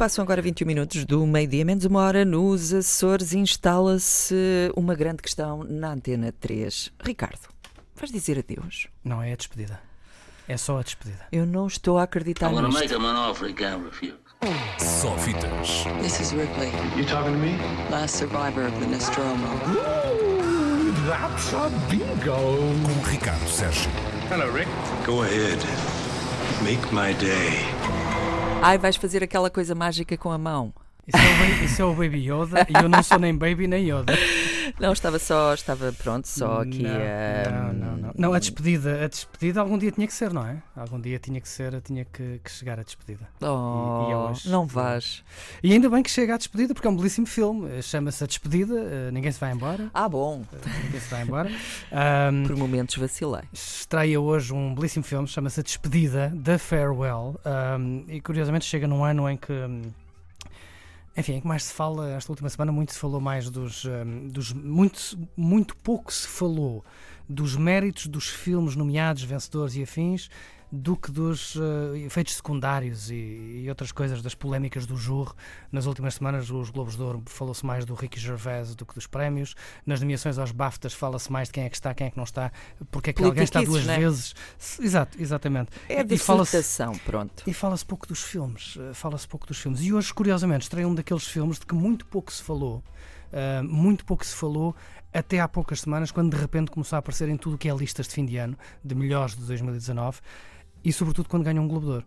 Passam agora 21 minutos do meio-dia, menos uma hora, nos Açores instala-se uma grande questão na Antena 3. Ricardo, vais dizer adeus? Não, é a despedida. É só a despedida. Eu não estou a acreditar I'm nisto. make him an offer he can't refuse. Só fitas. This is Ripley, You talking to me? last survivor of the Nostromo. That's a bingo. Com Ricardo Sérgio. Hello, Rick. Go ahead. Make my day. Ai, vais fazer aquela coisa mágica com a mão. Isso é, isso é o Baby Yoda e eu não sou nem Baby nem Yoda. Não, estava só, estava pronto, só aqui não, a. não, não, não. Não, a despedida, a despedida algum dia tinha que ser, não é? Algum dia tinha que ser, tinha que, que chegar a despedida. Oh, E- e hoje- não vais. E ainda bem que chega à despedida, porque é um belíssimo filme. eh, Chama-se A Despedida, eh, ninguém se vai embora. Ah, bom. eh, Ninguém se vai embora. Ahm, Por momentos vacilei. estreia hoje um belíssimo filme, chama-se A Despedida, da Farewell, um, e curiosamente chega num ano em que. Enfim, em que mais se fala, esta última semana, muito se falou mais dos. hum, dos muito, muito pouco se falou dos méritos dos filmes nomeados, vencedores e afins, do que dos eh, efeitos secundários e, e outras coisas, das polémicas do jurro. Nas últimas semanas, os Globos de Ouro falou-se mais do Ricky Gervais do que dos prémios. Nas nomeações aos BAFTAs fala-se mais de quem é que está, quem é que não está, porque é que alguém está duas Politiquices, não é? vezes. Exato, exatamente. É E fala-se- dissertação, pronto. e fala-se pouco dos filmes, eh, fala-se pouco dos filmes. E hoje, curiosamente, estreia um daqueles filmes de que muito pouco se falou, eh, muito pouco se falou até há poucas semanas, quando de repente começou a aparecer em tudo o que é listas de fim de ano, de melhores de 2019, e sobretudo quando ganhou um Globo de Ouro,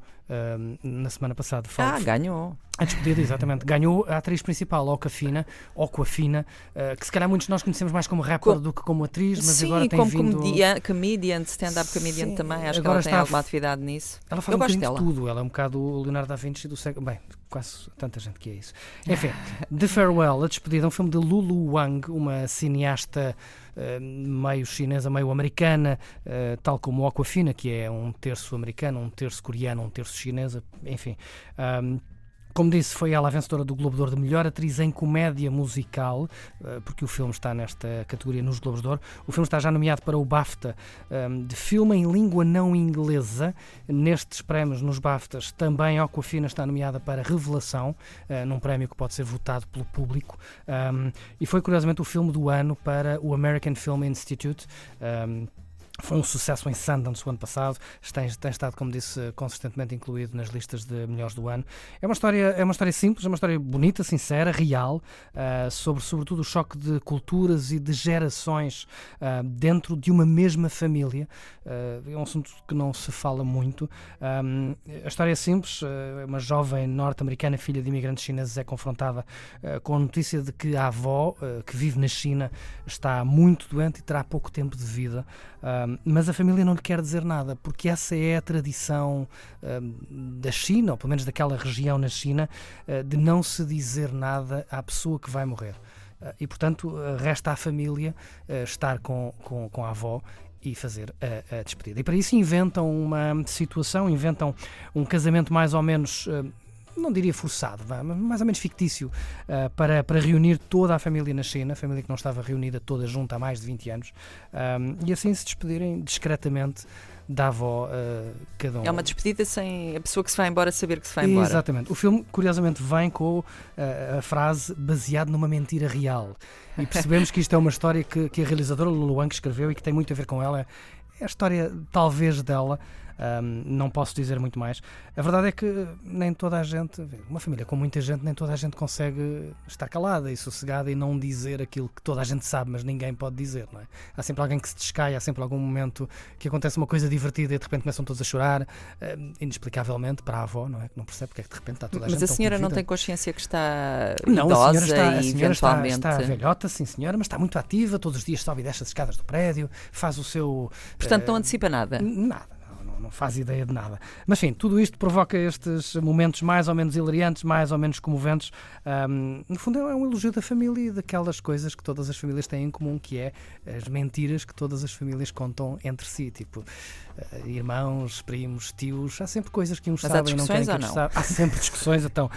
na semana passada. Ah, ganhou. a despedida, exatamente. Ganhou a atriz principal, Ocafina, Ocafina, uh, que se calhar muitos de nós conhecemos mais como rapper Co- do que como atriz, mas Sim, agora tem como vindo... comedian, comedian, stand-up comedian Sim, também. Acho que ela tem alguma atividade nisso. Ela faz Eu um gosto bocadinho de dela. tudo. Ela é um bocado o Leonardo da Vinci do século. Bem, quase tanta gente que é isso. Enfim, The Farewell, A Despedida, é um filme de Lulu Wang, uma cineasta eh, meio chinesa, meio americana, eh, tal como Aquafina, que é um terço americano, um terço coreano, um terço chinesa, enfim. Ahm, como disse, foi ela a vencedora do Globo de Ouro de melhor atriz em comédia musical, eh, porque o filme está nesta categoria nos Globos de Ouro. O filme está já nomeado para o BAFTA de filme em língua não inglesa. Nestes prémios, nos BAFTAs, também Aquafina está nomeada para Revelação, eh, num prémio que pode ser votado pelo público. E foi, curiosamente, o filme do ano para o American Film Institute. Foi um sucesso em Sundance o ano passado, tem, tem estado, como disse, consistentemente incluído nas listas de melhores do ano. É uma história, é uma história simples, é uma história bonita, sincera, real, ah, sobre sobretudo o choque de culturas e de gerações ah, dentro de uma mesma família. Ah, é um assunto que não se fala muito. Ahm, a história é simples, uma jovem norte-americana, filha de imigrantes chineses, é confrontada com a notícia de que a avó, que vive na China, está muito doente e terá pouco tempo de vida. Mas a família não lhe quer dizer nada, porque essa é a tradição ahm, da China, ou pelo menos daquela região na China, ah, de não se dizer nada à pessoa que vai morrer. Ah, e, portanto, ah, resta à família ah, estar com, com, com a avó e fazer a, a despedida. E para isso inventam uma situação, inventam um casamento mais ou menos. ah, não diria forçado, mas mais ou menos fictício, ah, para, para reunir toda a família na China, a família que não estava reunida toda junta há mais de 20 anos, ahm, e assim se despedirem discretamente da avó, ah, cada um. É uma despedida sem a pessoa que se vai embora saber que se vai embora. Exatamente. O filme, curiosamente, vem com ah, a frase baseado numa mentira real. E percebemos que isto é uma história que, que a realizadora Lulu Wang escreveu e que tem muito a ver com ela. É a história, talvez, dela. Ahm, não posso dizer muito mais. A verdade é que nem toda a gente, uma família com muita gente, nem toda a gente consegue estar calada e sossegada e não dizer aquilo que toda a gente sabe, mas ninguém pode dizer, não é? Há sempre alguém que se descai, há sempre algum momento que acontece uma coisa divertida e de repente começam todos a chorar, ahm, inexplicavelmente para a avó, não é? Que não percebe porque é que de repente está toda a gente Mas a senhora não tem consciência que está Não, idosa a senhora, está, a e senhora está, eventualmente. está velhota, sim senhora, mas está muito ativa, todos os dias sobe e desce as escadas do prédio, faz o seu... Portanto, não eh, antecipa nada. Nada, não, faz ideia de nada. Mas sim, tudo isto provoca estes momentos mais ou menos hilariantes, mais ou menos comoventes. Ahm, no fundo, é um elogio da família e daquelas coisas que todas as famílias têm em comum, que é as mentiras que todas as famílias contam entre si. Tipo, eh, irmãos, primos, tios, há sempre coisas que uns Mas sabem e não querem que outros saibam. Há sempre discussões, então.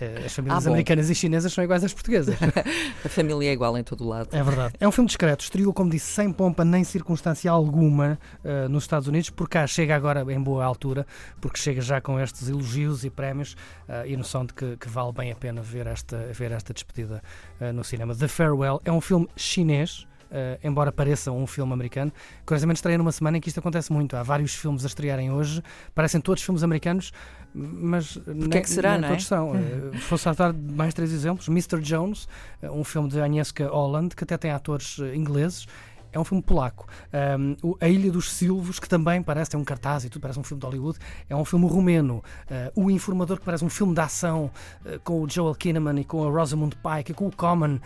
Eh, As famílias Ah, americanas e chinesas são iguais às portuguesas. A família é igual em todo o lado. É verdade. É um filme discreto, estreou, como disse, sem pompa nem circunstância alguma eh, nos Estados Unidos, por cá chega agora em boa altura, porque chega já com estes elogios e prémios eh, e noção de que, que vale bem a pena ver esta, ver esta despedida eh, no cinema. The Farewell é um filme chinês. eh, embora pareça um filme americano, curiosamente estreia numa semana em que isto acontece muito. Há vários filmes a estrearem hoje, parecem todos filmes americanos, mas Porquê é que será, não é? todos são. Eh, Vou saltar mais três exemplos: Mr. Jones, eh, um filme de Agnieszka Holland, que até tem atores eh, ingleses. É um filme polaco. Um, o- a Ilha dos Silvos, que também parece, tem um cartaz e tudo, parece um filme de Hollywood, é um filme romeno. Uh, o Informador, que parece um filme de ação uh, com o Joel Kinnaman e com a Rosamund Pike e com o Common.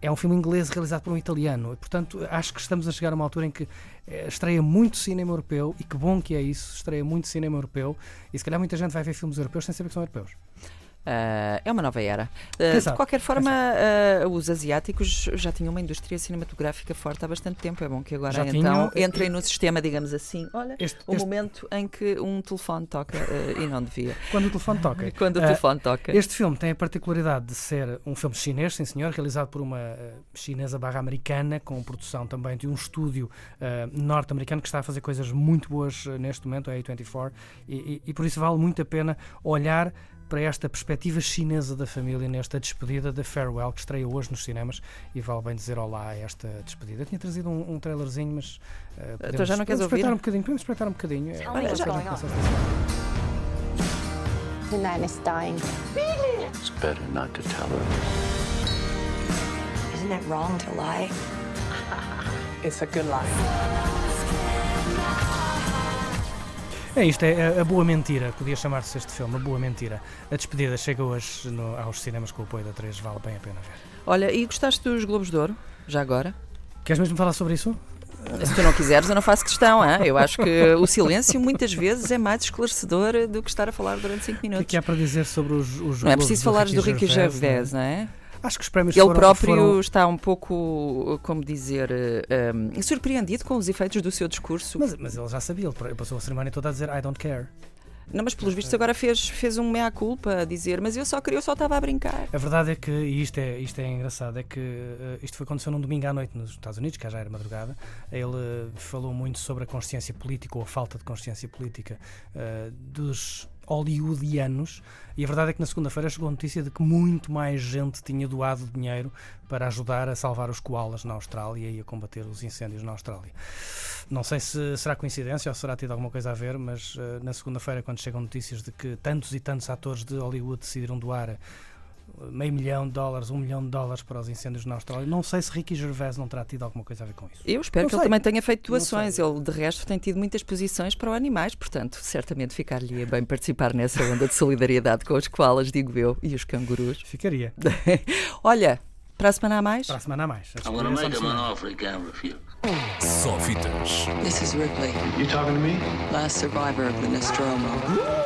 É um filme inglês realizado por um italiano. E, portanto, acho que estamos a chegar a uma altura em que eh, estreia muito cinema europeu e que bom que é isso, estreia muito cinema europeu e se calhar muita gente vai ver filmes europeus sem saber que são europeus. Ah, é uma nova era. Quem de qualquer forma, ah, os asiáticos já tinham uma indústria cinematográfica forte há bastante tempo. É bom que agora Já então tinham. entrem no sistema, digamos assim. Olha, Este- o este- momento em que um telefone toca e não devia. Quando o telefone toca. Quando o telefone toca. Este filme tem a particularidade de ser um filme chinês, sim senhor, realizado por uma chinesa barra americana, com produção também de um estúdio norte-americano que está a fazer coisas muito boas neste momento, a A24, e, e- e por isso vale muito a pena olhar para esta perspectiva chinesa da família nesta despedida da Farewell, que estreia hoje nos cinemas, e vale bem dizer olá a esta despedida. Eu tinha trazido um, um trailerzinho, mas eh, podemos, já não queres ouvir? um bocadinho, podemos espreitar um bocadinho. É, what's já-. The is dying. It's better not to tell her. Isn't it wrong to lie? It's a good lie. É isto, é a- a boa mentira, podia chamar-se este filme, a boa mentira. A despedida chega hoje no- aos cinemas com o apoio da 3, vale bem a pena ver. Olha, e gostaste dos Globos de Ouro? Já agora? Queres mesmo falar sobre isso? Se tu não quiseres, eu não faço questão. hã? Eu acho que o silêncio muitas vezes é mais esclarecedor do que estar a falar durante 5 O que é minutos. que há para dizer sobre os, os Não é preciso falares do Ricky é? Gervais, não é? Acho que os prémios Ele foram, próprio foram- está um pouco, como dizer, eh, um, surpreendido com os efeitos do seu discurso. Mas, mas ele já sabia, ele passou a cerimónia toda a dizer I don't care. Não, mas pelos vistos agora fez, fez um meia-culpa a dizer, mas eu só queria, eu só estava a brincar. A verdade é que, e isto é, isto é engraçado, é que eh, isto foi aconteceu num domingo à noite nos Estados Unidos, que já era madrugada. Ele eh, falou muito sobre a consciência política ou a falta de consciência política eh, dos hollywoodianos. E a verdade é que na segunda-feira chegou a notícia de que muito mais gente tinha doado dinheiro para ajudar a salvar os koalas na Austrália e a combater os incêndios na Austrália. Não sei se será coincidência ou será tido alguma coisa a ver, mas eh, na segunda-feira, quando chegam notícias de que tantos e tantos atores de Hollywood decidiram doar meio milhão de dólares, um milhão de dólares para os incêndios na Austrália, não sei se Ricky Gervais não terá tido alguma coisa a ver com isso. Eu espero Não que ele sei. também tenha feito doações. Ele, de resto, tem tido muitas posições para os animais, portanto, certamente ficar-lhe bem participar nessa onda de solidariedade com os koalas, digo eu, e os cangurus. Ficaria. Olha, para a semana a mais. Para a semana a mais. I'm gonna é só make no him an cinema. offer he can't refuse. Só fitas. This is Ripley, You talking to me? last survivor of the Nostromo.